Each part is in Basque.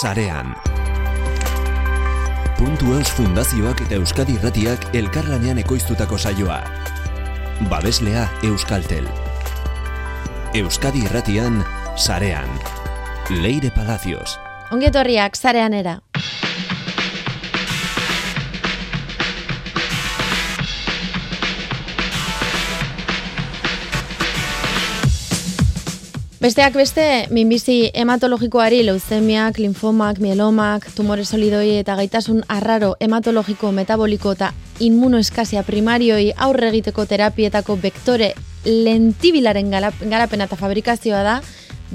sarean. Puntu Eus Fundazioak eta Euskadi Irratiak elkarlanean ekoiztutako saioa. Babeslea Euskaltel. Euskadi Irratian sarean. Leire Palacios. Ongetorriak sarean Besteak beste, minbizi hematologikoari leuzemiak, linfomak, mielomak, tumore solidoi eta gaitasun arraro hematologiko, metaboliko eta inmunoeskasia primarioi aurre egiteko terapietako vektore lentibilaren garapena eta fabrikazioa da,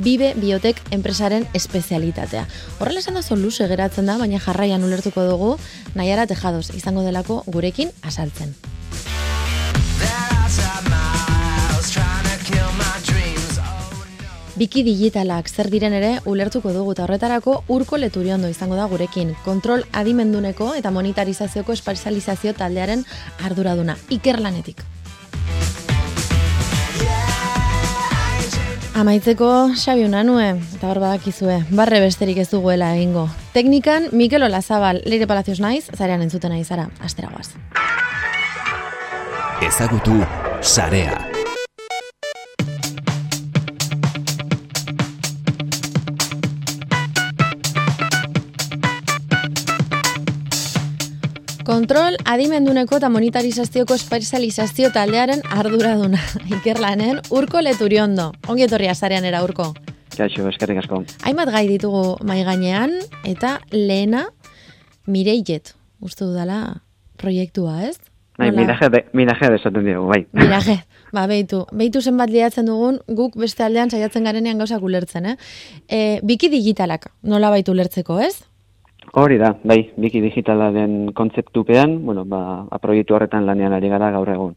Bibe Biotek enpresaren espezialitatea. Horrela esan da luze geratzen da, baina jarraian ulertuko dugu, nahiara tejados izango delako gurekin asaltzen. Biki digitalak zer diren ere ulertuko dugu eta horretarako urko leturiondo izango da gurekin. Kontrol adimenduneko eta monetarizazioko espezializazio taldearen arduraduna. Ikerlanetik. Amaitzeko Xabi Unanue, eta hor badakizue, barre besterik ez duguela egingo. Teknikan, Mikel Olazabal, Leire Palacios naiz, zarean entzuten nahi zara, asteragoaz. Ezagutu, Sarea. Kontrol adimenduneko eta monetarizazioko espezializazio taldearen arduraduna. Ikerlanen, urko leturiondo. Ongi etorri azarean era urko. Kaixo, eskerrik asko. Hainbat gai ditugu mai gainean eta lehena Mireiet. Uste dudala proiektua, ez? Bai, miraje de, miraje de esaten dugu, bai. Miraje. Ba, behitu. Behitu zenbat liatzen dugun, guk beste aldean saiatzen garenean gauzak ulertzen, eh? E, biki digitalak, nola baitu ulertzeko, ez? Hori da, bai, biki digitala den kontzeptupean, bueno, ba, aproietu horretan lanean ari gara gaur egun.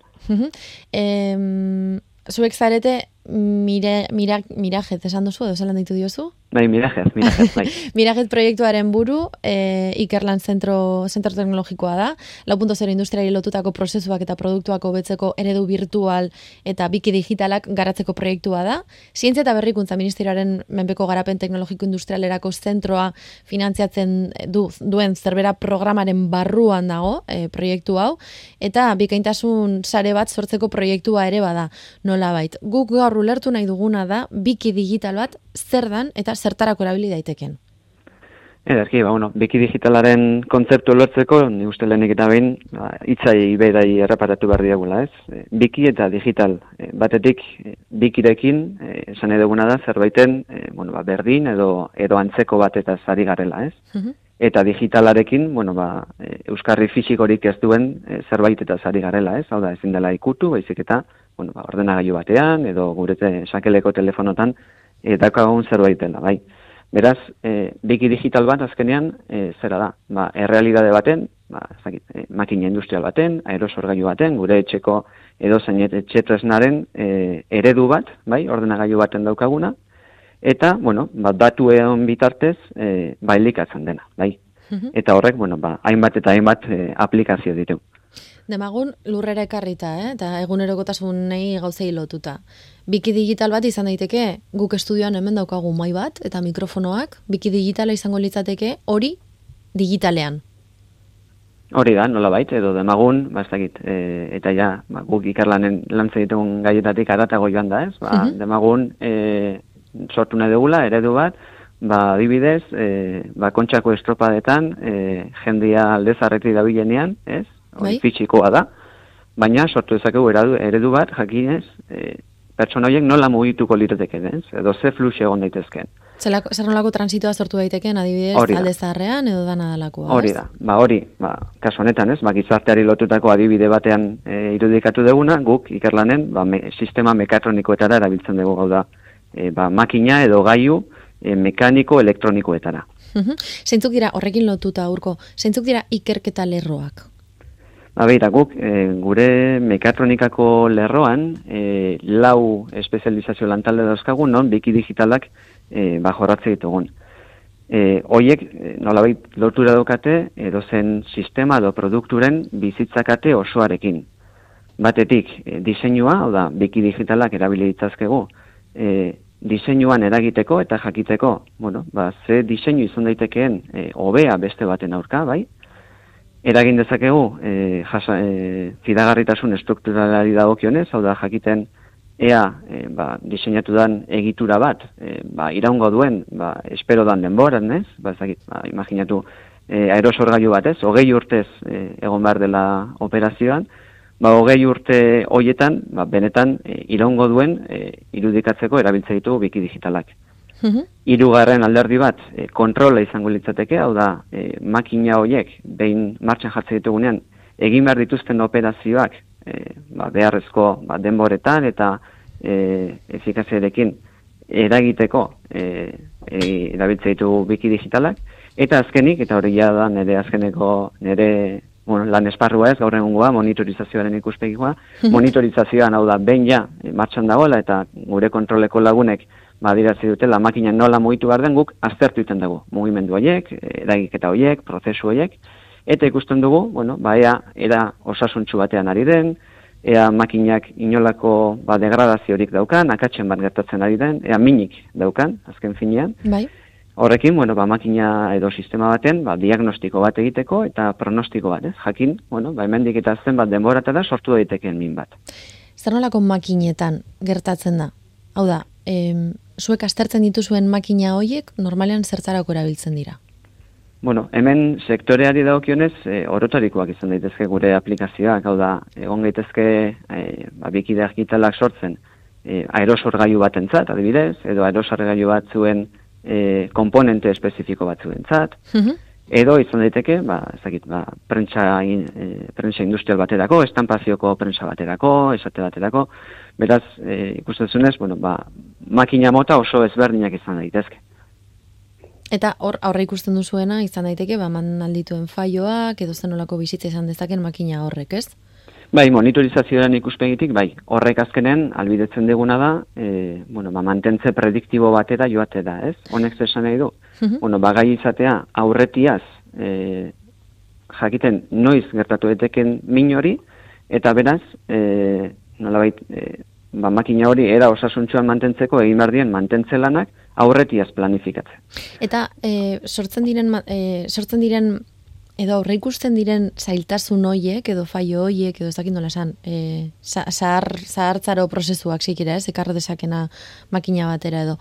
eh, zuek zarete, mire, mira, mirajet, esan duzu, edo zelan ditu diozu? Bai, mirajet, mirajet, bai. mirajet proiektuaren buru, e, Ikerlan zentro, zentro teknologikoa da, lau punto zero industriari lotutako prozesuak eta produktuako betzeko eredu virtual eta biki digitalak garatzeko proiektua da. Zientzia eta berrikuntza ministerioaren menpeko garapen teknologiko industrialerako zentroa finantziatzen du, duen zerbera programaren barruan dago e, proiektu hau, eta bikaintasun sare bat sortzeko proiektua ere bada nola bait. Guk gaur ulertu nahi duguna da, biki digital bat zer dan eta zertarako erabili daiteken. Ederki, ba, bueno, biki digitalaren kontzeptu lortzeko, ni uste lehenik eta behin, ba, itzai berai erreparatu behar diagula, ez? E, biki eta digital, e, batetik, e, bikirekin, esan eduguna da, zerbaiten, e, bueno, ba, berdin edo, edo antzeko bat eta zari garela, ez? Mhm. Eta digitalarekin, bueno, ba, euskarri fisikorik ez duen e, zerbait eta zari garela, ez? Hau da, ezin dela ikutu, baizik eta, bueno, ba, ordenagailu batean, edo gurete sakeleko telefonotan, e, daukagun zerbait dela, bai. Beraz, e, biki digital bat azkenean e, zera da, ba, errealidade baten, ba, zakit, e, makina industrial baten, aerosorgailu baten, gure etxeko edo zainet etxetresnaren e, eredu bat, bai, ordenagailu baten daukaguna, eta, bueno, ba, datu egon bitartez, e, ba, dena, bai. Eta horrek, bueno, ba, hainbat eta hainbat e, aplikazio ditu. Demagun lurrera ekarrita, eh? eta egunerokotasun nahi gauzei lotuta. Biki digital bat izan daiteke, guk estudioan hemen daukagu mai bat, eta mikrofonoak, biki digitala izango litzateke, hori digitalean. Hori da, nola bait, edo demagun, ba, e, eta ja, ba, guk ikarlanen lantze ditugun gaietatik aratago joan da, ez? Ba, uh Demagun, e, sortu nahi dugula, eredu bat, ba, dibidez, e, ba, kontxako estropadetan, e, jendia aldezarreti dabilenean, ez? Hori bai? da, baina sortu dezakegu eredu bat, jakinez, e, pertsona horiek nola mugituko lirateke ez? Edo ze flux egon daitezken. Zelako, zer nolako transitoa sortu daiteken, adibidez, alde zaharrean edo dana dalakoa, Hori da, ba hori, ba, kasu honetan, ez? Ba, gizarteari lotutako adibide batean e, irudikatu deguna, guk, ikerlanen, ba, me, sistema mekatronikoetara erabiltzen dugu gau da, e, ba, makina edo gaiu e, mekaniko elektronikoetara. Zeintzuk dira, horrekin lotuta, urko, zeintzuk dira ikerketa lerroak? Ba, guk, e, gure mekatronikako lerroan, e, lau espezializazio lantalde dauzkagun, non, biki digitalak e, ba, jorratze ditugun. E, oiek, nola bai, lotura daukate, edo zen sistema edo produkturen bizitzakate osoarekin. Batetik, e, diseinua, hau da, biki digitalak erabili ditzazkegu, e, diseinuan eragiteko eta jakiteko, bueno, ba, ze diseinu izan daitekeen e, hobea beste baten aurka, bai? Eragin dezakegu, e, jasa, e, fidagarritasun estrukturalari dagokionez, hau da jakiten ea e, ba, diseinatu dan egitura bat, e, ba, iraungo duen, ba, espero dan denboran, ez? Ba, ezakit, ba, imaginatu e, aerosorgailu bat, ez? Hogei urtez e, egon behar dela operazioan, ba, hogei urte hoietan, ba, benetan, e, iraungo duen e, irudikatzeko erabiltze ditugu biki digitalak. Mhm. Hirugarren alderdi bat, e, kontrola izango litzateke, hau da, e, makina hoiek, behin martxan jartzen ditugunean, egin behar dituzten operazioak, e, ba, beharrezko ba, denboretan eta e, efikaziarekin eragiteko e, e, erabiltze ditugu biki digitalak, eta azkenik, eta hori da nire azkeneko, nire bueno, lan esparrua ez, gaur egungoa, monitorizazioaren ikuspegikoa, monitorizazioan hau da, behin ja, martxan dagoela, eta gure kontroleko lagunek, badirazi dutela, makina nola mugitu behar den guk, aztertu iten dugu, mugimendu horiek, eragiketa horiek, prozesu horiek, eta ikusten dugu, bueno, ba, ea, era osasuntxu batean ari den, ea makinak inolako ba, degradaziorik daukan, akatzen bat gertatzen ari den, ea minik daukan, azken finean, Bai. Horrekin, bueno, ba, makina edo sistema baten, ba, diagnostiko bat egiteko eta pronostiko bat, ez? Jakin, bueno, ba, hemendik eta zen bat denboratara sortu daitekeen min bat. Zer nolako makinetan gertatzen da? Hau da, em, zuek aztertzen dituzuen makina hoiek normalean zertarako erabiltzen dira? Bueno, hemen sektoreari dagokionez e, orotarikoak izan daitezke gure aplikazioak, hau da, egon gaitezke e, ba, bikide digitalak sortzen e, aerosorgailu batentzat, adibidez, edo aerosorgailu bat zuen e, komponente espezifiko batzuentzat, Mhm. Edo izan daiteke, ba, ez dakit, ba, prentsa, in, e, prentsa industrial baterako, estampazioko prentsa baterako, esate baterako, beraz, e, ikusten bueno, ba, makina mota oso ezberdinak izan daitezke. Eta hor aurre ikusten duzuena izan daiteke ba man aldituen faioak edo zenolako bizitza izan dezaken makina horrek, ez? Bai, monitorizazioaren ikuspegitik, bai, horrek azkenen albidetzen deguna da, e, bueno, ba, mantentze prediktibo batera joate da, ez? Honek zer esan nahi du? Mhm. Bueno, ba, gai izatea aurretiaz e, jakiten noiz gertatu eteken min hori, eta beraz, e, nolabait, e, ba, makina hori era osasuntxuan mantentzeko egin behar dien mantentze lanak aurretiaz planifikatzen. Eta e, sortzen diren e, sortzen diren edo aurre ikusten diren zailtasun hoiek edo faio hoiek edo ez dakit nola esan, e, za- zahar, zahartzaro prozesuak zikira, ez, ekar dezakena makina batera edo.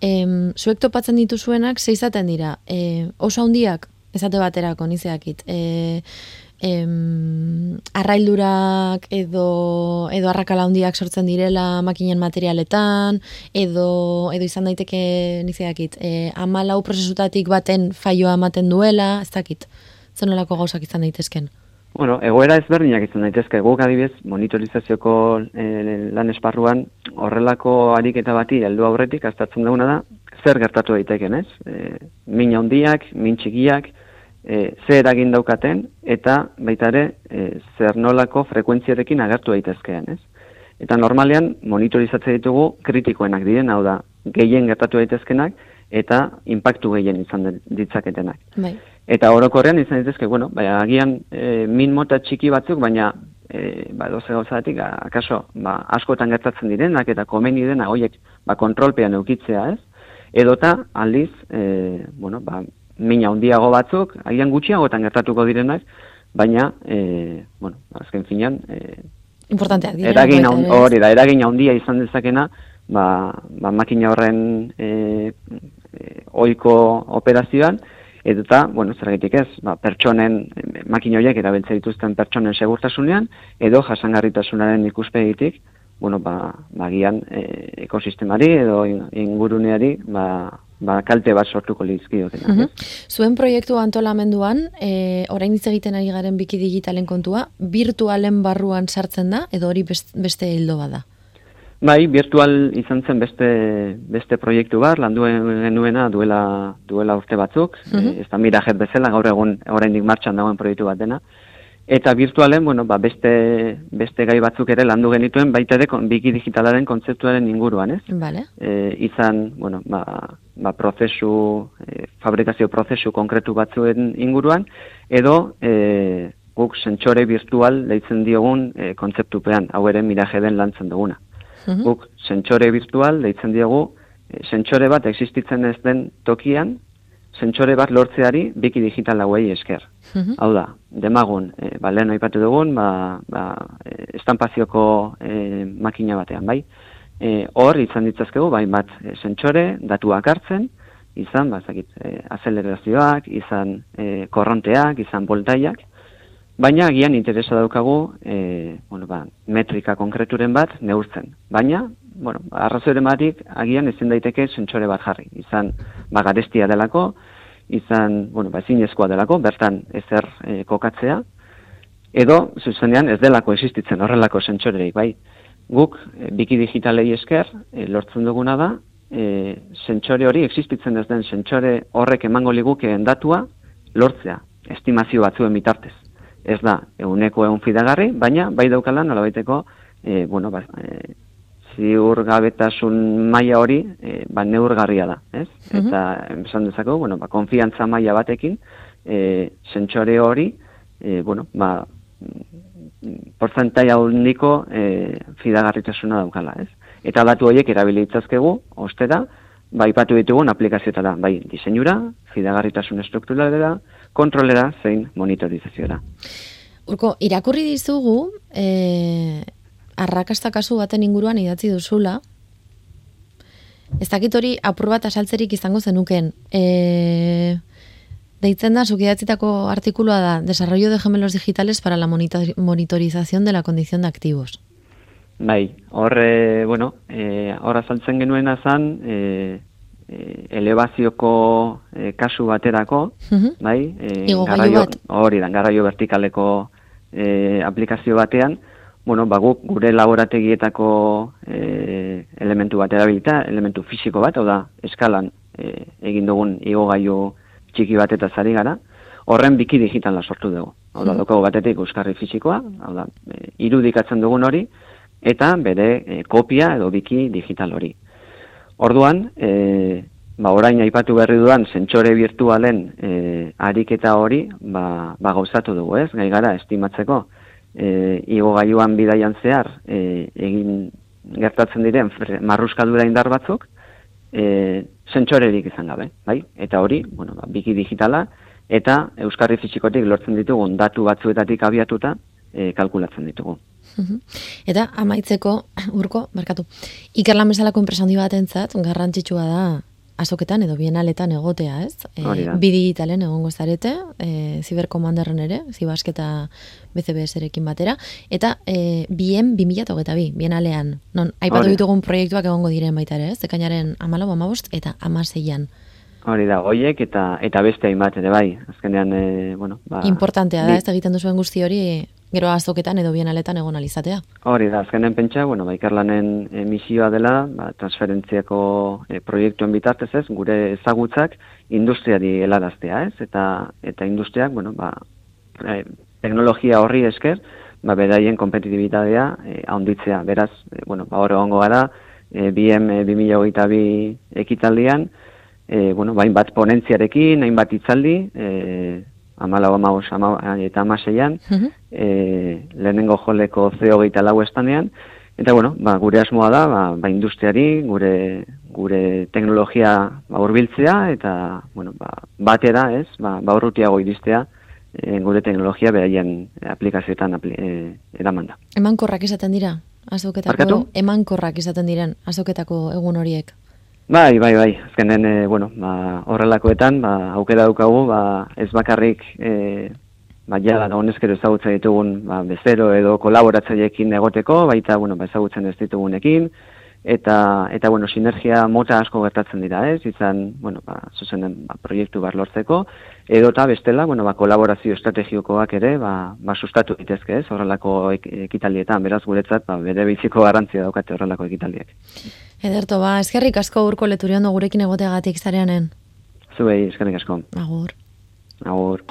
Em, zuek topatzen dituzuenak ze izaten dira, e, oso handiak ezate baterako nizeakit. E, em, arraildurak edo edo arrakala handiak sortzen direla makinen materialetan edo edo izan daiteke nizeakit e, amalau prozesutatik baten faioa ematen duela ez dakit zenolako gauzak izan daitezken Bueno, egoera ezberdinak izan daitezke, guk adibidez monitorizazioko e, lan esparruan horrelako ariketa bati heldu aurretik aztertzen duguna da zer gertatu daiteken, ez? E, min handiak, min txikiak, e, ze eragin daukaten eta baita ere e, zer nolako frekuentziarekin agertu daitezkeen, ez? Eta normalean monitorizatze ditugu kritikoenak diren, hau da, gehien gertatu daitezkenak eta impactu gehien izan ditzaketenak. bai Eta orokorrean izan daitezke, bueno, bai, agian e, min mota txiki batzuk, baina e, ba, doze gauzatik, akaso, ba, askotan gertatzen direnak eta komeni dena hoiek ba, kontrolpean eukitzea, ez? Edota, aldiz, e, bueno, ba, mina handiago batzuk, agian gutxiagotan gertatuko direnak, baina, e, bueno, azken finean, e, importanteak dira eragin ere, ez? hori da, eragin handia izan dezakena, ba, ba makina horren e, e, oiko operazioan, eta, bueno, zergatik ez, ba, pertsonen, e, makina horiek erabiltzen dituzten pertsonen segurtasunean, edo jasangarritasunaren ikuspegitik, bueno, ba, bagian e, ekosistemari edo in- inguruneari, ba, ba, kalte bat sortuko lizkiotenak. Mhm. ez? Zuen proiektu antolamenduan, e, orain hitz egiten ari garen biki digitalen kontua, virtualen barruan sartzen da, edo hori best- beste hildo bada. Bai, virtual izan zen beste, beste proiektu bat, landu genuena duela, duela urte batzuk, Mhm. eh, ez da mirajet bezala, gaur egun oraindik martxan dagoen proiektu bat dena. Eta virtualen, bueno, ba, beste, beste gai batzuk ere landu genituen, baita ere biki digitalaren kontzeptuaren inguruan, ez? Vale. E, izan, bueno, ba, ba prozesu, e, fabrikazio prozesu konkretu batzuen inguruan, edo e, guk sentsore virtual deitzen diogun e, kontzeptupean, hau ere miraje den lantzen duguna. Guk sentsore virtual deitzen diogu sentsore bat existitzen ez den tokian, sentsore bat lortzeari biki digital hauei esker. Mhm. Hau da, demagun, e, ba, lehen aipatu dugun, ba, ba, e, estampazioko e, makina batean, bai? E, hor, izan ditzazkegu, bai, bat, e, sentsore, datuak hartzen, izan, ba, zakit, e, azelerazioak, izan e, korronteak, izan voltaiak, baina agian interesa daukagu, e, bueno, ba, metrika konkreturen bat neurtzen. Baina, bueno, arrazoren batik, agian ezin daiteke sentsore bat jarri. Izan, ba, garestia delako, izan, bueno, ba, ezinezkoa delako, bertan ezer e, kokatzea, edo, zuzenean, ez delako existitzen horrelako sentsorerik, bai. Guk, e, biki digitalei esker, e, lortzen duguna da, e, sentsore hori, existitzen ez den sentsore horrek emango ligukeen datua, lortzea, estimazio batzuen bitartez. Ez da, eguneko egun fidagarri, baina, bai daukala, nolabaiteko, e, bueno, ba, e, ziurgabetasun maila hori e, ba, neurgarria da, ez? Mhm. Eta esan dezakegu, bueno, ba, konfiantza maila batekin e, sentsore hori e, bueno, ba, porzentai handiko e, fidagarritasuna daukala, ez? Eta datu horiek erabili ditzazkegu, ostera, ba, ipatu ditugun aplikazioetara, bai, diseinura, fidagarritasun estrukturalera, kontrolera, zein monitorizaziora. Urko, irakurri dizugu, e, arrakasta kasu baten inguruan idatzi duzula, ez dakit hori apur bat asaltzerik izango zenuken. E, deitzen da, zuk idatzitako artikulua da, Desarrollo de gemelos digitales para la monitor- monitorización de la condición de activos. Bai, hor, e, bueno, e, hor azaltzen genuena zan, e, e, elebazioko e, kasu baterako, Mhm. bai, e, garraio- hori da, garraio vertikaleko e, aplikazio batean, bueno, ba, guk gure laborategietako e, elementu bat erabilita, elementu fisiko bat, hau da, eskalan e, egin dugun igogailu txiki bat eta zari gara, horren biki digitala sortu dugu. Hau da, Mhm. daukagu batetik euskarri fisikoa, hau da, e, irudikatzen dugun hori, eta bere e, kopia edo biki digital hori. Orduan, e, ba, orain aipatu berri dudan sentsore virtualen e, ariketa hori ba, ba gauzatu dugu, ez? Gai gara estimatzeko e, igogailuan bidaian zehar e, egin gertatzen diren marruskadura indar batzuk e, sentsorerik izan gabe, bai? Eta hori, bueno, ba, biki digitala eta euskarri fisikotik lortzen ditugun datu batzuetatik abiatuta e, kalkulatzen ditugu. Mhm. Eta amaitzeko, urko, barkatu, ikerlan bezalako enpresa handi batentzat garrantzitsua da azoketan edo bienaletan egotea, ez? E, bi digitalen egongo zarete, e, ziberkomanderren ere, zibasketa BCBS-erekin batera, eta e, bien 2022, bienalean, non, aipatu Hori ditugun proiektuak egongo diren baita ere, ez? Ekainaren amalau, amabost, eta amaseian. Hori da, hoiek eta eta beste hainbat ere bai. Azkenean, e, bueno, ba, Importantea da, bi- ez egiten duzuen guzti hori, gero azoketan edo bienaletan egon alizatea. Hori da, azkenen pentsa, bueno, ba, ikerlanen e, misioa dela, ba, transferentziako e, proiektuen bitartez ez, gure ezagutzak industriari helaraztea ez, eta, eta industriak, bueno, ba, e, teknologia horri esker, ba, beraien kompetitibitatea e, haunditzea. Beraz, e, bueno, ba, hor egongo gara, e, BM e, 2022 ekitaldian, e, bueno, ba, hainbat ponentziarekin, hainbat itzaldi, e, amalau, amabos, ama, eta amaseian, Mhm. e, lehenengo joleko zeo gehieta lau estanean, eta bueno, ba, gure asmoa da, ba, ba industriari, gure, gure teknologia ba, urbiltzea, eta bueno, ba, batera, ez, ba, ba urrutiago iristea, e, gure teknologia beraien aplikazioetan apli, e, eramanda. Emankorrak izaten dira, azoketako, Barkatu? emankorrak izaten diren, azoketako egun horiek. Bai, bai, bai, azkenen, e, bueno, ba, horrelakoetan, ba, aukera daukagu, ba, ez bakarrik, e, ba, ja, honezkero ezagutza ditugun, ba, bezero edo kolaboratzaileekin egoteko, baita, bueno, ba, ezagutzen ez ditugunekin, eta, eta, bueno, sinergia mota asko gertatzen dira, ez, izan, bueno, ba, zuzenen, ba, proiektu bat lortzeko, edo eta bestela, bueno, ba, kolaborazio estrategikoak ere, ba, ba, sustatu ditezke, ez, horrelako ek ekitaldietan, beraz, guretzat, ba, bere biziko garrantzia daukate horrelako ekitaldiek. Ederto, ba, eskerrik asko urko leturiondo gurekin egoteagatik zareanen. Zuei, eskerrik asko. Agur. Agur.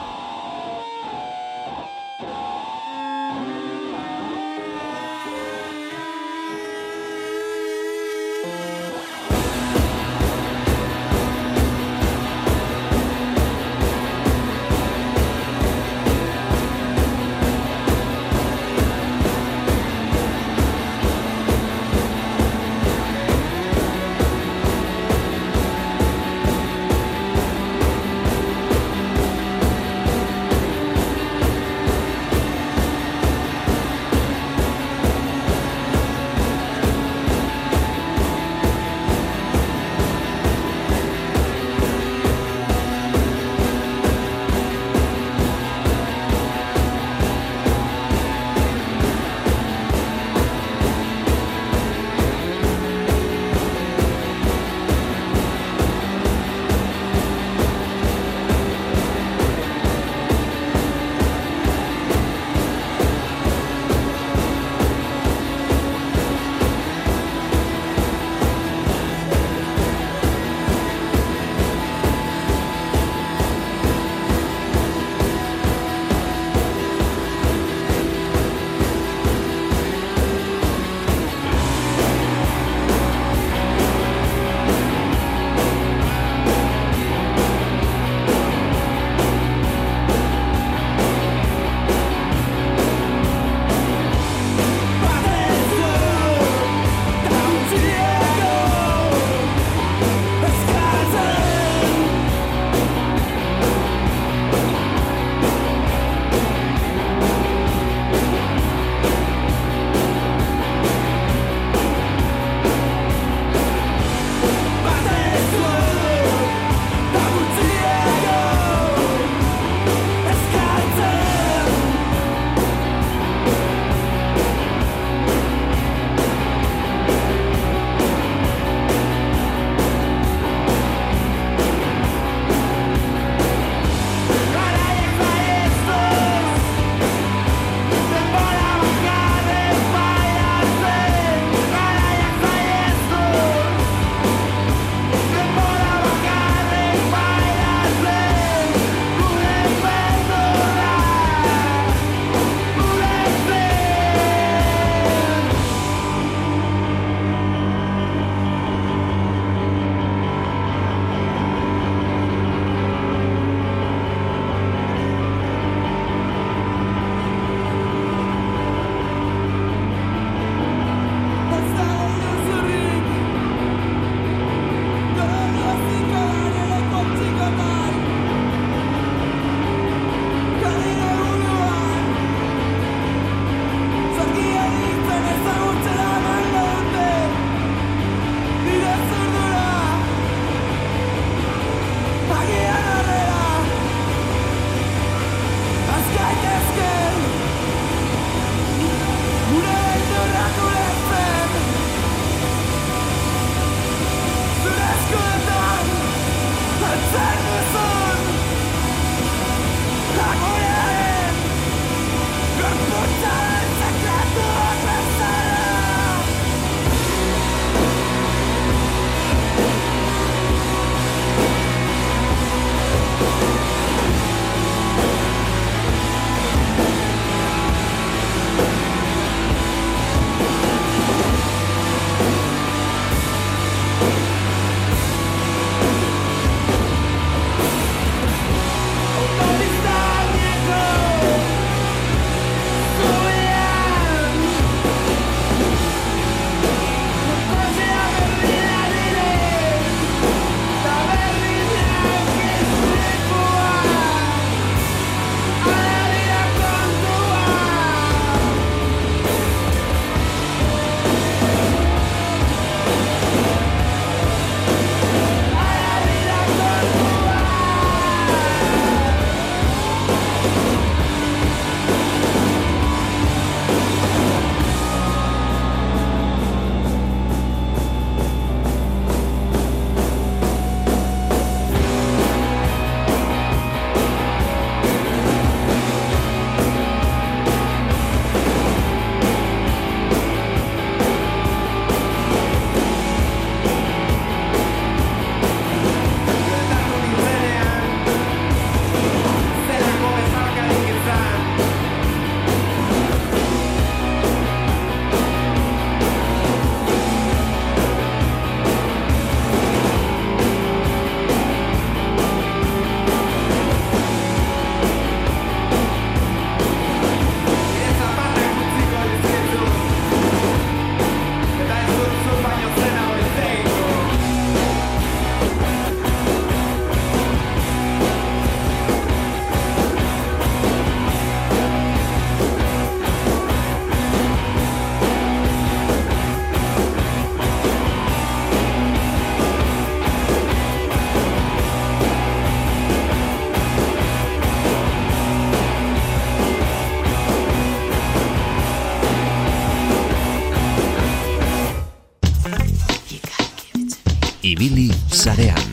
Sarean.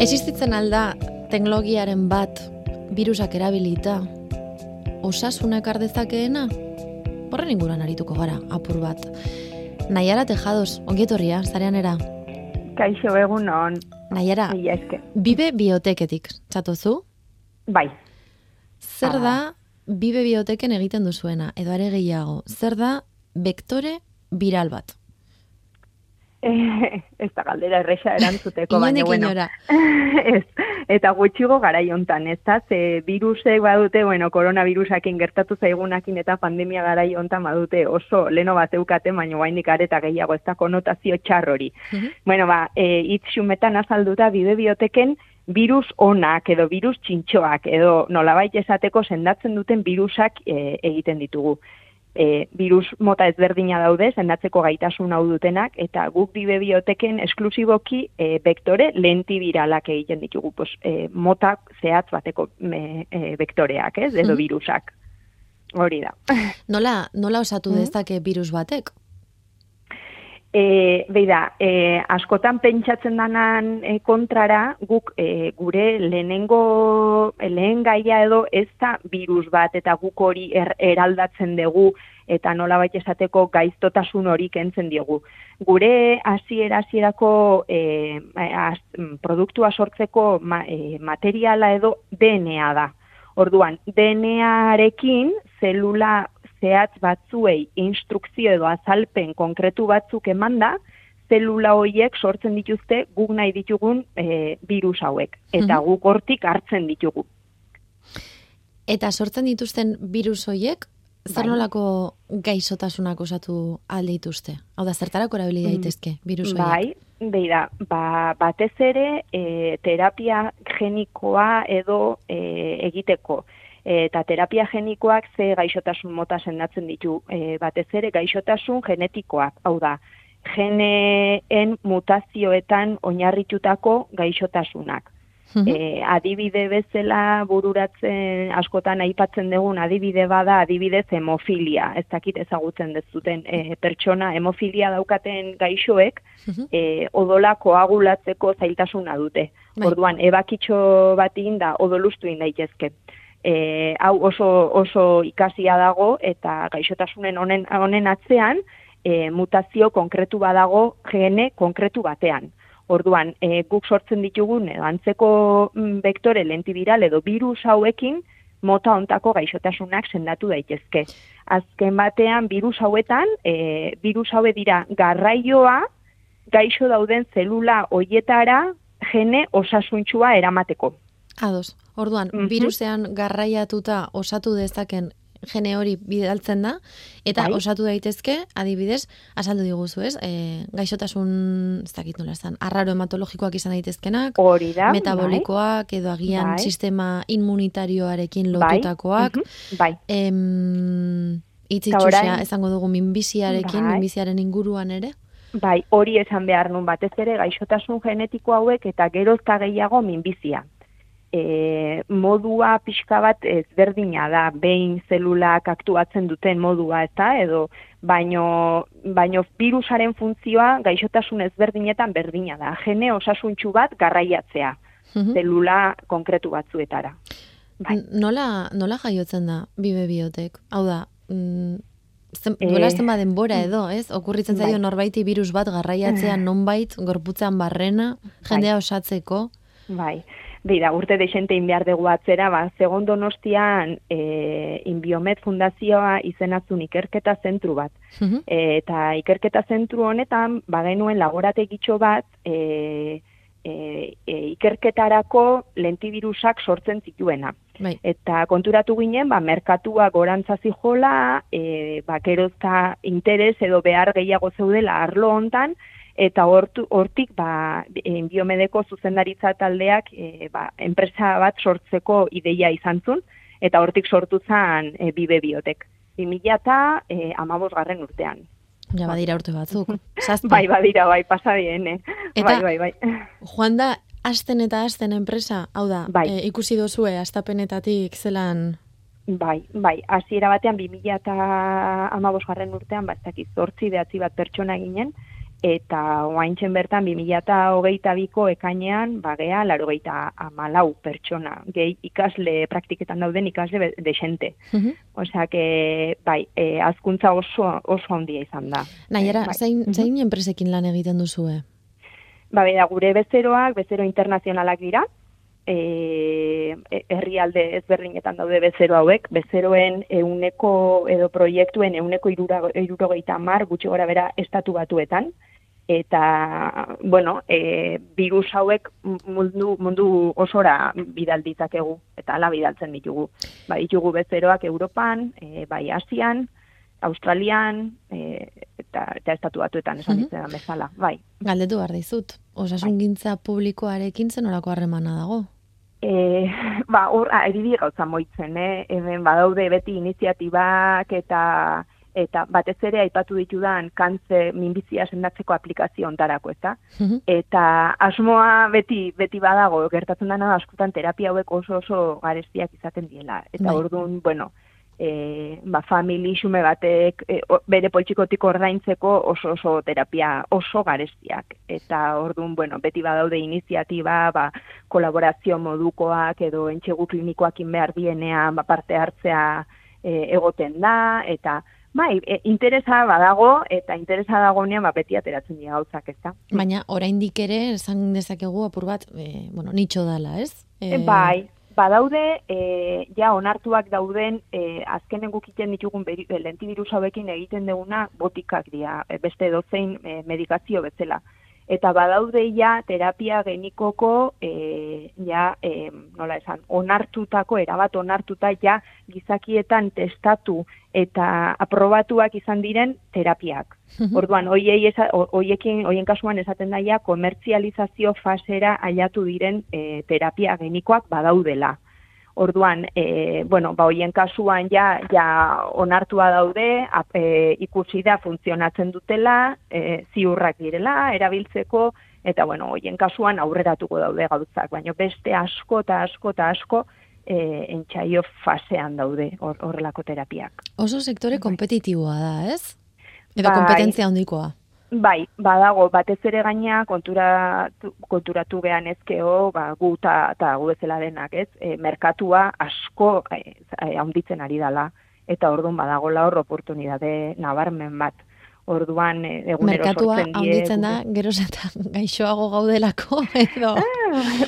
Existitzen alda teknologiaren bat virusak erabilita osasunak ardezakeena? Horren inguruan arituko gara, apur bat. Naiara tejados, ongietorria, zarean era? Kaixo egun on. Naiara, Mila eske. bibe bioteketik, txatozu? Bai. Zer da bibe bioteken egiten duzuena, edo are gehiago, zer da vektore viral bat? Eh, ez da galdera erresa erantzuteko, baina bueno. ez, eta gutxigo garai hontan, ez da, ze virusek badute, bueno, koronavirusakin gertatu zaigunakin eta pandemia garai hontan badute oso leno bat eukate, baina guainik areta gehiago, ez da konotazio txar hori. Mhm. Bueno, ba, e, hitz xumetan azalduta bide bioteken virus onak edo virus txintxoak edo nolabait esateko sendatzen duten virusak e, egiten ditugu. E, virus mota ezberdina daude, sendatzeko gaitasun hau dutenak, eta guk bibe bioteken esklusiboki e, vektore lentiviralak egiten ditugu, pues, e, mota zehatz bateko me, e, vektoreak, ez, edo virusak. Hori da. Nola, nola osatu Mhm. dezake virus batek? E, beida, e, askotan pentsatzen danan e, kontrara, guk e, gure lehenengo, lehen gaia edo ez da virus bat eta guk hori er, eraldatzen dugu eta nola esateko gaiztotasun hori kentzen diogu. Gure hasiera hasierako e, az, produktua sortzeko ma, e, materiala edo DNA da. Orduan, DNA-arekin zelula zehatz batzuei instrukzio edo azalpen konkretu batzuk emanda, zelula hoiek sortzen dituzte guk nahi ditugun e, virus hauek. Eta Mhm. guk hortik hartzen ditugu. Eta sortzen dituzten virus hoiek, zer Bai. nolako gaixotasunak osatu alde dituzte? Hau da, zertarako erabili daitezke virus hoiek? Bai, beida, ba, batez ere e, terapia genikoa edo e, egiteko. Eta terapia genikoak ze gaixotasun mota sendatzen ditu. E, batez ere gaixotasun genetikoak, hau da, geneen mutazioetan oinarritutako gaixotasunak. Mhm. E, adibide bezala bururatzen askotan aipatzen dugun adibide bada adibidez hemofilia. Ez dakit ezagutzen dezuten e, pertsona hemofilia daukaten gaixoek Mhm. e, odola koagulatzeko zailtasuna dute. Bai. Orduan, ebakitxo bat da odolustu daitezke. E, hau oso, oso ikasia dago eta gaixotasunen honen, honen atzean e, mutazio konkretu badago gene konkretu batean. Orduan, e, guk sortzen ditugun edo antzeko mm, vektore lentiviral edo virus hauekin mota ontako gaixotasunak sendatu daitezke. Azken batean, virus hauetan, e, virus haue dira garraioa gaixo dauden zelula hoietara gene osasuntxua eramateko. Ados. Orduan, Mhm. virusean garraiatuta osatu dezaken gene hori bidaltzen da, eta Bai. osatu daitezke, adibidez, azaldu diguzu, ez? E, gaixotasun, ez dakit nola esan, arraro hematologikoak izan daitezkenak, Hori da. metabolikoak, edo agian Bai. sistema immunitarioarekin bai, lotutakoak, Bai, em, Eta itzitxusia, orain- esango dugu minbiziarekin, Bai. minbiziaren inguruan ere. bai, hori esan behar nun batez ere gaixotasun genetiko hauek eta gerozta gehiago minbizia. E, modua pixka bat ezberdina da, behin zelulak aktuatzen duten modua, eta edo baino, baino virusaren funtzioa gaixotasun ezberdinetan berdina da. Gene osasuntxu bat garraiatzea, Mhm. zelula konkretu batzuetara. Bai. Nola, nola jaiotzen da bibe biotek? Hau da, mm, zen, Eh, zenba denbora edo, ez? Okurritzen zaio bai. norbaiti virus bat garraiatzea nonbait, gorputzean barrena, jendea osatzeko. Bai, Beira, urte desente behar dugu atzera, ba, segon donostian e, Inbiomet Fundazioa izenatzun ikerketa zentru bat. Mhm. E, eta ikerketa zentru honetan, bagenuen laborategitxo bat, e, e, e, ikerketarako lentibirusak sortzen zituena. Bai. Eta konturatu ginen, ba, merkatua gorantzazi jola, e, ba, interes edo behar gehiago zeudela arlo hontan, eta hortu, hortik ba, e, biomedeko zuzendaritza taldeak e, ba, enpresa bat sortzeko ideia izan zun, eta hortik sortu zen e, bibe biotek. 2000 eta e, amabosgarren urtean. Ja, badira urte batzuk. Zazpi. Bai, badira, bai, pasa diene. Eta- Bai, bai, bai. Joan da, asten eta asten enpresa, hau da, Bai. e, ikusi dozue, astapenetatik zelan... Bai, bai, hasiera batean 2000 eta amabosgarren urtean, bat dakit, zortzi behatzi bat pertsona ginen, eta oaintzen bertan 2000 eta hogeita biko ekainean, bagea, laro geita amalau pertsona, gehi ikasle, praktiketan dauden ikasle desente. Mhm. Osea, que, bai, e, azkuntza oso, oso handia izan da. Nahiara, Bai. zein, Mhm. zein enpresekin lan egiten duzue? Ba, bera, gure bezeroak, bezero internazionalak dira, e, e- herrialde ezberdinetan daude bezero hauek, bezeroen euneko edo proiektuen euneko irurogeita mar gutxi gora bera estatu batuetan, eta, bueno, e, virus hauek mundu, mundu osora bidal ditzakegu, eta ala bidaltzen ditugu. Ba, ditugu bezeroak Europan, e, bai Asian, Australian, e, eta, eta estatu batuetan esan Mhm. ditzean bezala, bai. Galdetu behar dizut, osasun gintza publikoarekin zen orako harremana dago? E, ba, hor, eridi gauza moitzen, eh? hemen badaude beti iniziatibak eta eta batez ere aipatu ditudan kantze minbizia sendatzeko aplikazio ontarako, ezta? Mhm. Eta asmoa beti beti badago, gertatzen dena da askotan terapia hauek oso oso garestiak izaten diela. Eta Bai. orduan, bueno, e, ba, famili xume batek e, o- bere poltsikotik ordaintzeko oso oso terapia oso garestiak. Eta orduan, bueno, beti badaude iniziatiba, ba, kolaborazio modukoak edo entxegu klinikoakin behar dienean ba, parte hartzea e, egoten da, eta bai, e, interesa badago, eta interesa dagonean ba, beti ateratzen dira gauzak, ez da? Baina oraindik ere esan dezakegu apur bat, e, bueno, nitxo dala, ez? E, bai, badaude, e, ja onartuak dauden, e, azkenen gukiten ditugun beri- e, lentivirus hauekin egiten duguna botikak dira, e, beste dozein e, medikazio bezala. Eta badaude ja terapia genikoko, e, ja, e, nola esan, onartutako, erabat onartuta ja gizakietan testatu eta aprobatuak izan diren terapiak. Orduan, hoiei hoiekin, hoien kasuan esaten daia komertzializazio fasera aiatu diren e, terapia genikoak badaudela. Orduan, e, bueno, ba hoien kasuan ja ja onartua daude, ap, e, ikusi da funtzionatzen dutela, e, ziurrak direla erabiltzeko eta bueno, hoien kasuan aurreratuko daude gauzak, baina beste asko eta asko eta asko e, entsaio fasean daude hor- horrelako terapiak. Oso sektore kompetitiboa da, ez? Edo Bai. kompetentzia handikoa. Bai, badago, batez ere gaina konturatu, konturatu gehan ezkeo, ba, gu eta ta gu bezala denak, ez? E, merkatua asko e, e, ari dala, eta orduan badagola hor oportunidade nabarmen bat. Orduan, e, egunero Merkatua handitzen da, geroz eta gaixoago gaudelako, edo...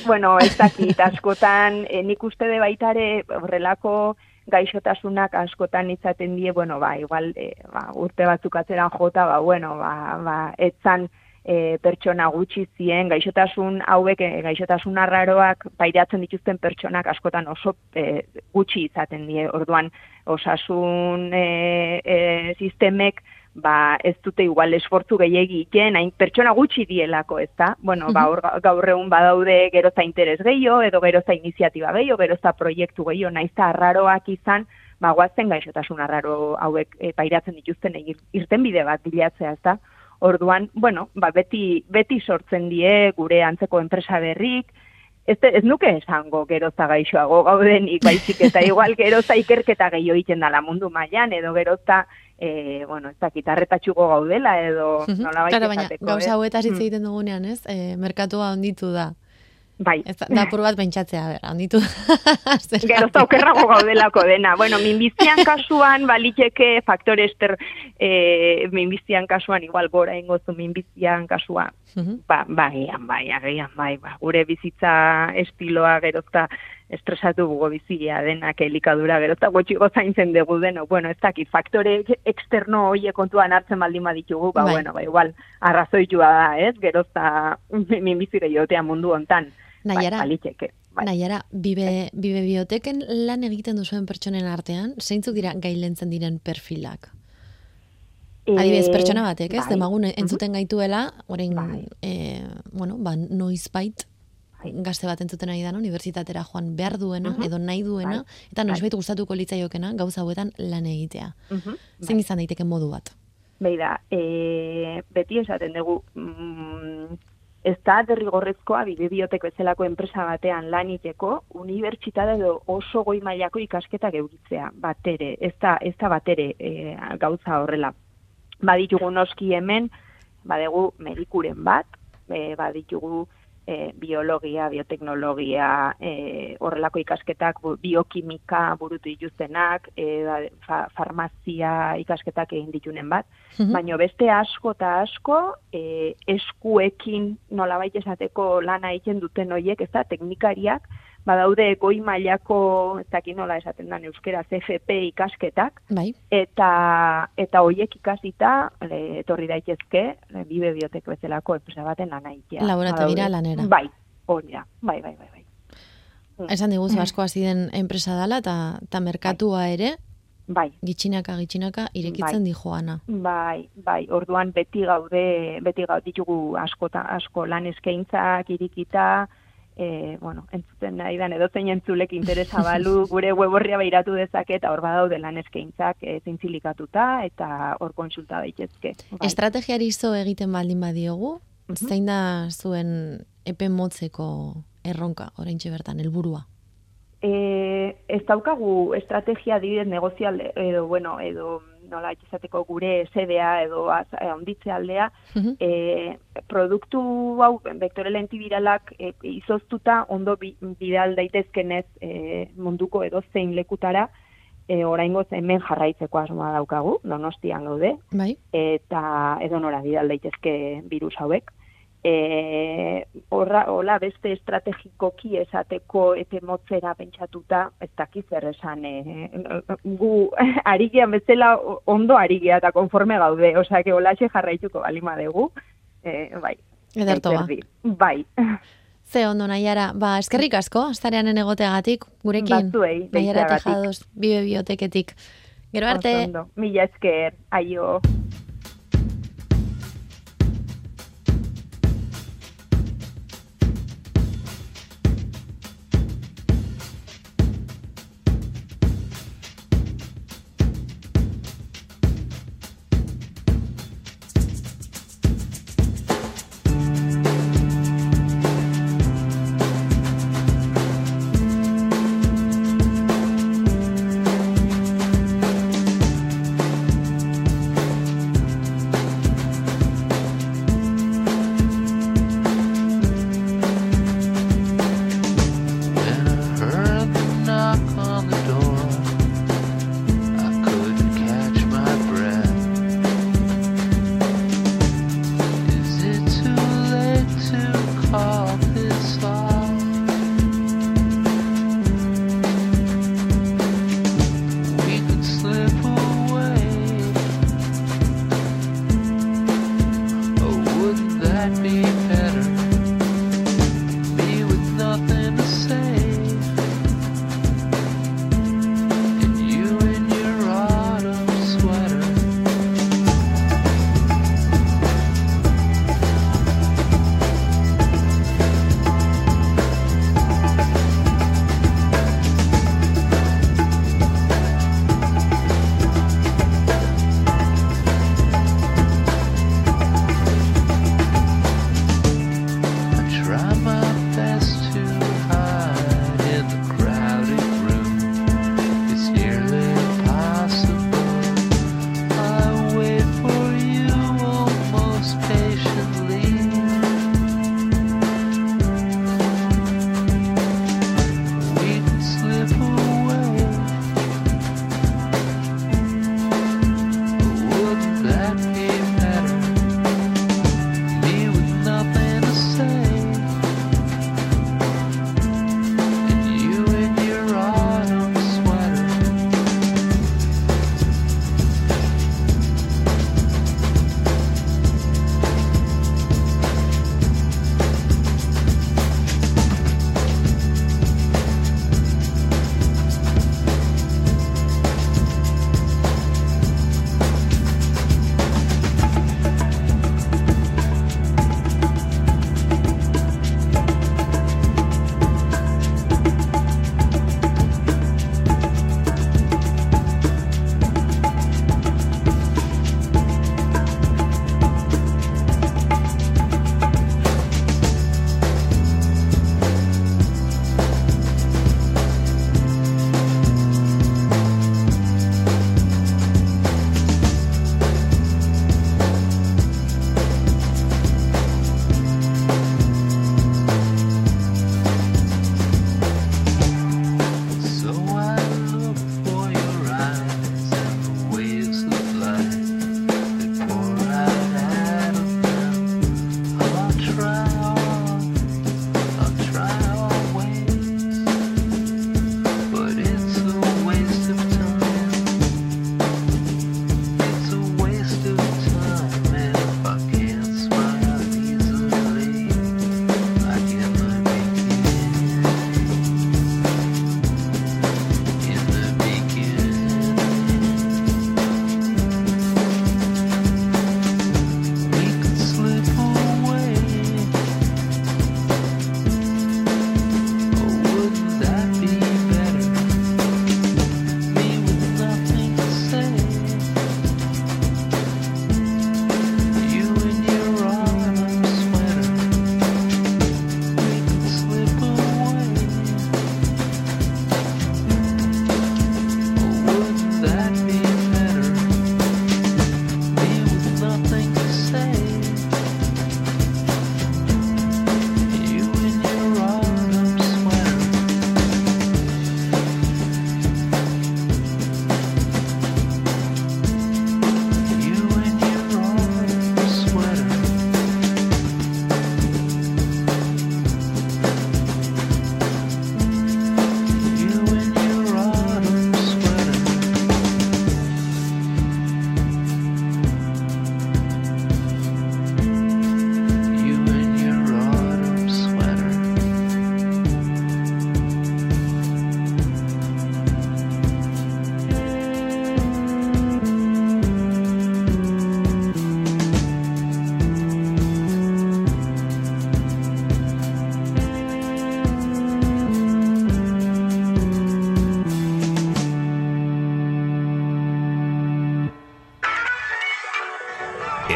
bueno, ez dakit, askotan, e, nik uste de baitare horrelako gaixotasunak askotan izaten die, bueno, ba, igual, e, ba, urte batzuk atzeran jota, ba, bueno, ba, ba, etzan e, pertsona gutxi zien, gaixotasun hauek, e, gaixotasun arraroak pairatzen dituzten pertsonak askotan oso e, gutxi izaten die, orduan, osasun e, e, sistemek, ba, ez dute igual esfortzu gehiegi egiten, hain pertsona gutxi dielako, ez da? Bueno, ba, hor, gaur egun badaude geroza interes gehiago, edo geroza iniziatiba gehiago, geroza proiektu gehiago, naiz eta arraroak izan, ba, guazen gaixotasun arraro hauek e, pairatzen dituzten ir, irten bide bat bilatzea, ez da? Orduan, bueno, ba, beti, beti sortzen die gure antzeko enpresa berrik, ez, ez nuke esango geroza gaixoago gaudenik, baizik eta igual geroza ikerketa gehiago egiten dala mundu mailan edo geroza, e, bueno, ez dakit, arretatxuko gaudela edo nola Claro, baina esateko, gauza hauetaz hitz Mm. egiten dugunean, ez? E, merkatua onditu da. Bai. Ez da, da bat pentsatzea, ber, onditu da. Zergatik. Geroza okerrago gaudelako dena. Bueno, minbizian kasuan, baliteke faktore ester, e, minbizian kasuan, igual gora ingozu minbizian kasuan, Mhm. ba, ba, agian, bai, agian, bai, ba, gure bizitza estiloa gerozta estresatu bugo bizia denak elikadura gerozta gutxi gozaintzen dugu deno. Bueno, ez dakit, faktore externo hoie kontuan hartzen baldin baditugu, ba, Bai. bueno, ba, igual, arrazoitua da, ez, gerozta minbizire jotea mundu hontan. Naiara, Bai, baliteke. Bai. Naiara, bibe, bibe bioteken lan egiten duzuen pertsonen artean, zeintzuk dira gailentzen diren perfilak? Adibidez, Eh, pertsona batek, ez? bai. Demagun entzuten gaituela, orain, Bai. eh, bueno, ba, noizbait, gazte bat entzuten nahi dan, unibertsitatera joan behar duena, Mhm. edo nahi duena, Bai. eta nosbait gustatuko litzaiokena gauza hauetan lan egitea. Mhm. Zein izan daiteke modu bat? Beida, e, beti esaten dugu, mm, ez da derrigorrezkoa bidebiotek bezalako enpresa batean lan iteko, unibertsitate edo oso goi mailako ikasketak euritzea, batere, ez da, ez da batere e, gauza horrela. Baditugu noski hemen, badegu medikuren bat, e, baditugu e, biologia, bioteknologia, e, horrelako ikasketak, biokimika burutu dituztenak, e, fa, farmazia ikasketak egin ditunen bat, Mhm. baina beste asko eta asko e, eskuekin nolabait esateko lana egiten duten hoiek, ez da, teknikariak, badaude goi mailako, ez dakit nola esaten den euskera, CFP ikasketak, Bai, eta eta hoiek ikasita e, etorri daitezke e, bibe biotek bezalako enpresa baten lan egitea. Laborategira Badaude. lanera. Bai, hori da. Bai, bai, bai, bai. esan diguzu asko hasi den enpresa dela, eta ta merkatua ere, Bai. gitxinaka, gitxinaka, irekitzen Bai. di joana. Bai, bai, orduan beti gaude, beti gaude ditugu asko ta asko lan eskaintzak irikita, e, bueno, entzuten nahi dan edozein entzulek interesa balu, gure web horria behiratu dezake eta hor badaude lan eskaintzak e, zintzilikatuta eta hor konsulta daitezke. Bai. Estrategiari zo egiten baldin badiogu, Mhm. zein da zuen epe motzeko erronka, oraintxe bertan, helburua. E, ez daukagu estrategia adibidez negozial edo, bueno, edo nola izateko gure sedea edo az, eh, handitze aldea, Mhm. e, produktu hau vektorela antibiralak e, izoztuta ondo bi, bidal daitezkenez e, munduko edo zein lekutara e, oraingoz hemen jarraitzeko asmoa daukagu, donostian gaude, Bai, eta edo nora bidal daitezke virus hauek. E, horra, hola beste estrategikoki esateko epe motzera pentsatuta, ez dakiz zer esan, e, gu arigean bezala ondo arigea eta konforme gaude, osea, que holaxe jarraituko balima dugu, e, bai. ederto ba. Bai, Ze ondo nahiara, ba, eskerrik asko, astareanen egoteagatik, gurekin. Batzuei, Nahiara tejados, bibe bioteketik. Gero arte, ondo. Mila esker, aio.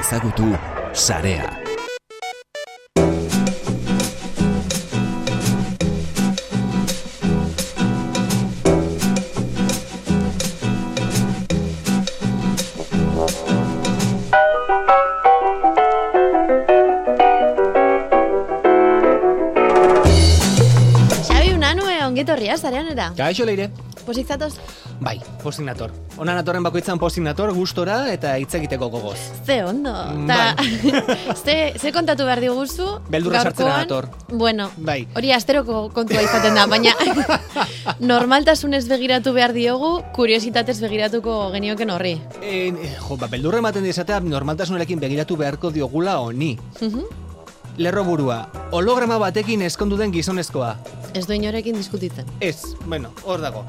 Ezagutu sarea. Xabi Unanue, ongetorria, zarean era. Kaixo leire. Pozik zatoz? Bai, pozik nator. Ona natorren bakoitzan pozik nator, gustora eta hitz egiteko gogoz. Ze ondo. Ta, ze, ze kontatu behar diguzu? Beldurra sartzera nator. Bueno, Bai. hori asteroko kontua izaten da, baina normaltasunez begiratu behar diogu, kuriositatez begiratuko genioken horri. E, jo, ba, beldurra ematen dizatea normaltasunarekin begiratu beharko diogula honi. Mhm. Lerro burua, holograma batekin eskondu den gizonezkoa. Ez du inorekin diskutitzen. Ez, bueno, hor dago.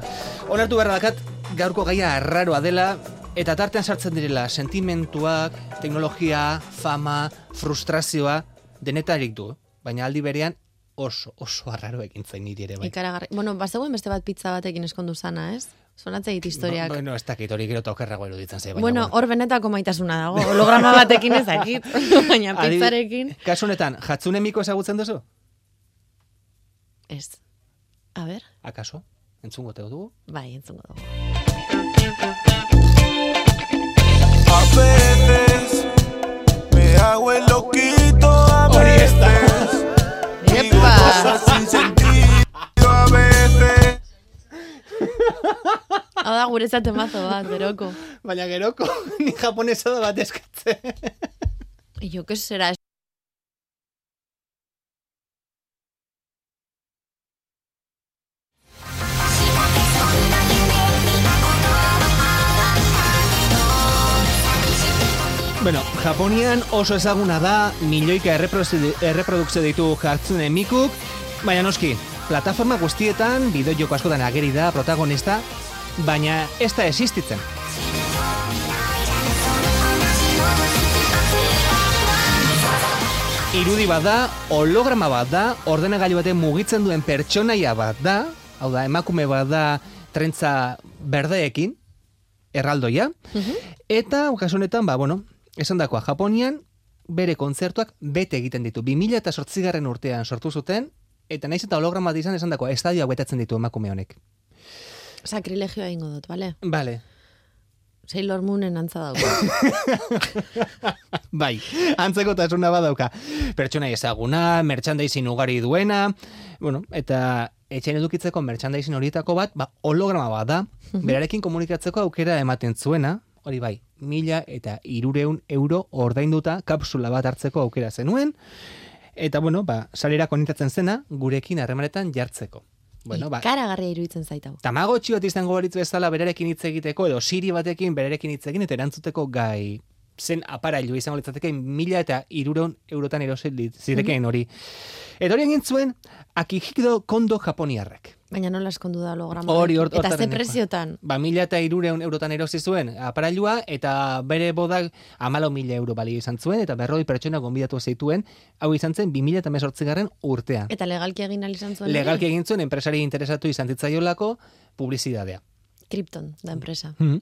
Onartu behar dakat, gaurko gaia arraroa dela, eta tartean sartzen direla sentimentuak, teknologia, fama, frustrazioa, denetarik du. Baina aldi berean oso, oso arraro egin zain niri ere bai. Ikaragarri. Bueno, bazegoen beste bat pizza batekin eskondu zana, ez? Zonatze dit historiak. Ba- Bueno, ez dakit hori gero eta okerrago eruditzen zait. baina bueno, hor benetako maitasuna dago. Holograma batekin ezakit. baina Adi- pizzarekin... Kasu honetan, jatzune miko ezagutzen duzu? Ez. A ber, Akaso? Entzungo teo dugu? bai, entzungo dugu. A veces me hago el loquito, a veces digo Epa! cosas sin sentido, a veces Hau da guretzat emazo bat, geroko. Baina geroko, ni japonesa da bat eskatze. Jo, que será? Bueno, Japonian oso ezaguna da milioika erreprodukzio ditu jartzune mikuk, baina noski, plataforma guztietan, bideojoko askotan ageri da protagonista, baina ez da existitzen. Irudi bat da, holograma bat da, ordenagailu baten mugitzen duen pertsonaia bat da, hau da, emakume bat da trentza berdeekin, erraldoia, eta kasu honetan, ba, bueno, esan dakoa, Japonian bere kontzertuak bete egiten ditu. 2008 garren urtean sortu zuten, eta naiz eta holograma bat izan esan dakoa, estadioak betatzen ditu emakume honek. Sakrilegioa ingo dut, bale? Vale. Sailor Moonen antza dago. bai, antzeko tasuna badauka. Pertsona ezaguna, merchandising ugari duena, bueno, eta etxean edukitzeko merchandising horietako bat, ba, holograma bat da, berarekin komunikatzeko aukera ematen zuena, hori bai, mila eta irureun euro ordainduta kapsula bat hartzeko aukera zenuen, eta bueno, ba, salera konektatzen zena, gurekin harremanetan jartzeko. Bueno, ba, Ikaragarria iruditzen zaitau. tamagotxi bat izango balitz bezala berarekin hitz egiteko edo siri batekin berarekin hitz egin eta erantzuteko gai zen aparailu izango litzateke mila eta iruron eurotan erosi lit- zirekeen hori. Eta hori egin zuen Akihito Kondo Japoniarrak. Baina nola eskondu da holograma. Hori hor- Eta ze preziotan. Ba, mila eta irureun eurotan erosi zuen aparailua, eta bere bodak amalau mila euro balio izan zuen, eta berroi pertsona gonbidatu zituen, hau izan zen 2000 eta garren urtean. Eta legalki egin izan zuen. Legalki egin zuen, enpresari interesatu izan zitzaiolako publizidadea. Krypton, da enpresa. Mhm.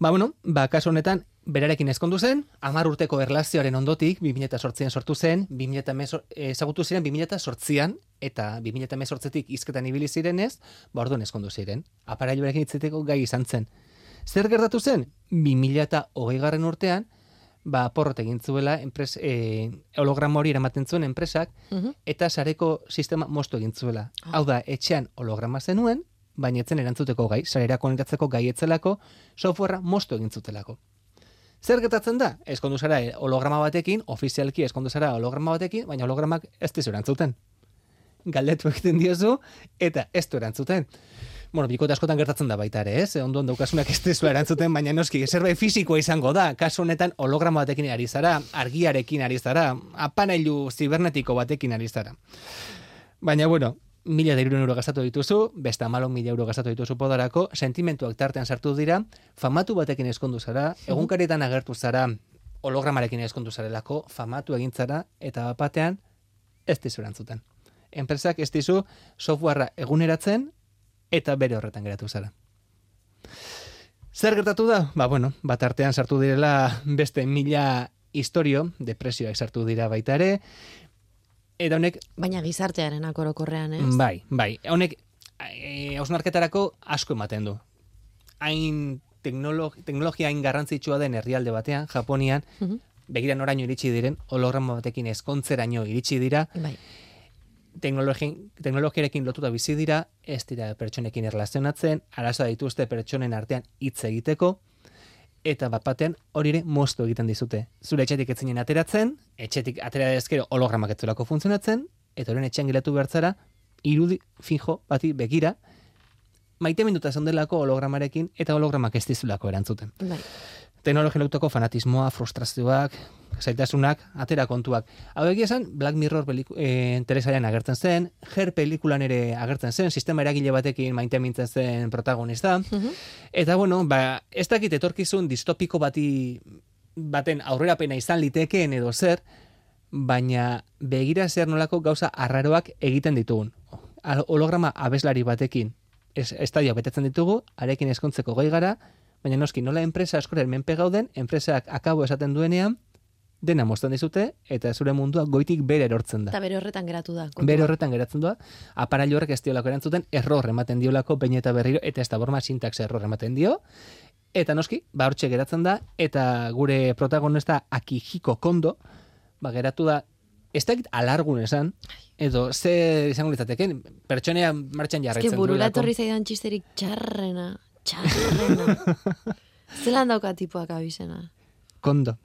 Ba, bueno, ba, kasu honetan, berarekin ezkondu zen, amar urteko erlazioaren ondotik, 2008an sortu zen, 2000 ezagutu ziren 2008an, eta 2008tik izketan ibili zirenez, ba, orduan ezkondu ziren. Aparailuarekin itzeteko gai izan zen. Zer gertatu zen? 2008 garren urtean, ba, porrot egin zuela, enpres, e, holograma hori eramaten zuen enpresak, Mhm. eta sareko sistema moztu egin zuela. Hau da, etxean holograma zenuen, baina etzen erantzuteko gai, sarera konektatzeko gai etzelako, softwarea moztu egin zutelako. Zer gertatzen da? Eskondu zara eh, holograma batekin, ofizialki eskondu zara holograma batekin, baina hologramak ez dizu erantzuten. Galdetu egiten diozu, eta ez du erantzuten. Bueno, bikote askotan gertatzen da baita ere, ez? Ondoan daukasunak ez dizu erantzuten, baina noski, zerbait fisikoa izango da. Kasu honetan holograma batekin ari zara, argiarekin ari zara, apanailu zibernetiko batekin ari zara. Baina, bueno, mila da euro gastatu dituzu, beste amalo mila euro gastatu dituzu podarako, sentimentuak tartean sartu dira, famatu batekin eskondu zara, egunkarietan agertu zara, hologramarekin eskondu zarelako, famatu egin zara, eta batean ez dizu erantzuten. Enpresak ez dizu softwarea eguneratzen, eta bere horretan geratu zara. Zer gertatu da? Ba, bueno, bat artean sartu direla beste mila historio, depresioak sartu dira baita ere, eta honek Baina gizartearen akorokorrean, ez? Bai, bai. Honek e, hausnarketarako asko ematen du. Hain teknologi, teknologia hain garrantzitsua den herrialde batean, Japonian, Mhm. begira noraino iritsi diren, holograma batekin ezkontzeraino iritsi dira, Bai. Teknologi, teknologiarekin lotuta bizi dira, ez dira pertsonekin erlazionatzen, arazoa dituzte pertsonen artean hitz egiteko, eta bat batean hori ere moztu egiten dizute. Zure etxetik etzinen ateratzen, etxetik atera ezkero hologramak etzulako funtzionatzen, eta horren etxean gelatu bertzara, irudi fijo bati begira, maite minuta zondelako hologramarekin, eta hologramak ez dizulako erantzuten Bai. Teknologia lotoko fanatismoa, frustrazioak, zaitasunak, atera kontuak. Hau egia esan, Black Mirror peliku, e, interesaren agertzen zen, Her pelikulan ere agertzen zen, sistema eragile batekin maite mintzen zen protagonista. Mhm. Eta bueno, ba, ez dakit etorkizun distopiko bati baten aurrerapena izan litekeen edo zer, baina begira zer nolako gauza arraroak egiten ditugun. Holograma abeslari batekin ez, estadio betetzen ditugu, arekin eskontzeko goi gara, baina noski nola enpresa askoren menpe gauden, enpresak akabo esaten duenean, dena mozten dizute, eta zure mundua goitik bere erortzen da. Eta bere horretan geratu da. kontua. Bere horretan geratzen doa, aparailu horrek ez diolako erantzuten, error ematen diolako behin eta berriro, eta ez da borma sintax error ematen dio, eta noski, ba hortxe geratzen da, eta gure protagonista Akihiko Kondo, ba geratu da, ez dakit alargun esan, edo zer izango litzateken, pertsonea martxan Ez jarraitzen que burura zaidan txisterik txarrena, txarrena. Zelan dauka tipuak abizena? Kondo.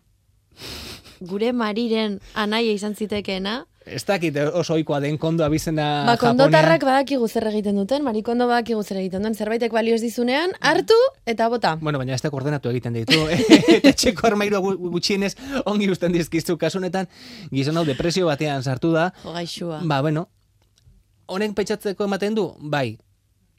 Gure mariren anaia izan zitekeena, Ez dakit oso ohikoa den kondo abizena ba, kondotarrak Japonean. badakigu zer egiten duten, marikondo badakigu zer egiten duten, zerbaitek balio ez dizunean, hartu eta bota. Bueno, baina ez da koordenatu egiten ditu. eta txeko armairu gu- gutxienez ongi usten dizkizu kasunetan gizon hau depresio batean sartu da. Jo, gaixua. Ba, bueno, honek pentsatzeko ematen du, bai,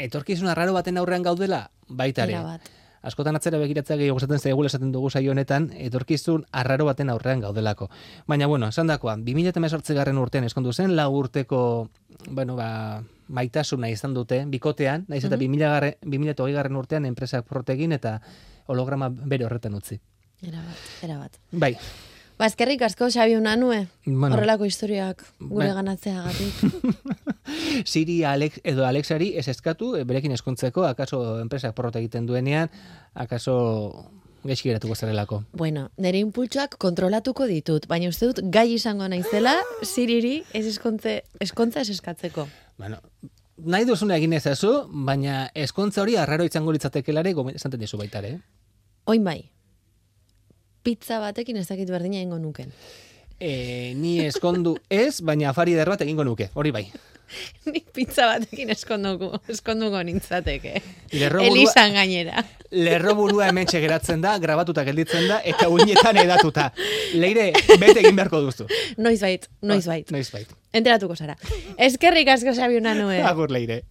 etorkizun arraro baten aurrean gaudela, baita ere. Askotan atzera begiratzea gehiago esaten zaigula esaten dugu saio honetan, etorkizun arraro baten aurrean gaudelako. Baina, bueno, esan dakoa, 2018 garren urtean eskondu zen, lau urteko, bueno, ba, maitasuna izan dute, bikotean, naiz eta 2000 garren, 2008 garren urtean enpresak protegin eta holograma bere horretan utzi. Erabat, erabat. Bai, Ba, eskerrik asko, Xabi Unanue. Bueno. Horrelako historiak gure Bai. ganatzeagatik. Siri Alex, edo Alexari ez eskatu, e, berekin eskontzeko, akaso enpresak porrot egiten duenean, akaso gaizki geratuko zarelako. bueno, nire impultsoak kontrolatuko ditut, baina uste dut gai izango naizela siriri ez eskontze, eskontza ez eskatzeko. Bueno, nahi duzuna egin ezazu, baina eskontza hori arraro izango litzatekelare, gomen, esaten dizu baita ere. eh? Oin bai, pizza batekin ez dakit berdina egingo nuken. E, ni eskondu ez, baina afari eder bat egingo nuke, hori bai. Nik pizza batekin eskonduko, eskonduko nintzateke. Lerro burua- Elisan gainera. Lerro burua hemen geratzen da, grabatuta gelditzen da, eta uinetan edatuta. Leire, bete egin beharko duzu. Noiz bait, noiz bait. Noiz bait. Enteratuko zara. Eskerrik asko Xabi Unanue. Agur, Leire.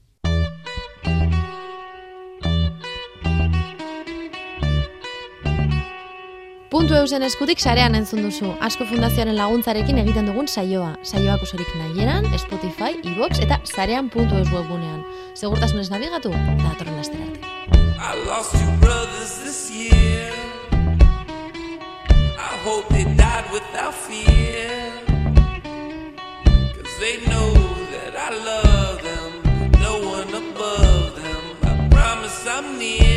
Puntu eusen eskutik sarean entzun duzu. Asko fundazioaren laguntzarekin egiten dugun saioa. Saioak osorik nahieran, Spotify, iVox eta sarean puntu eus webgunean. Segurtasunez nabigatu, eta datorren lastera arte. I lost two brothers this year. I hope they died without fear. Cause they know that I love them, no one above them. I promise I'm near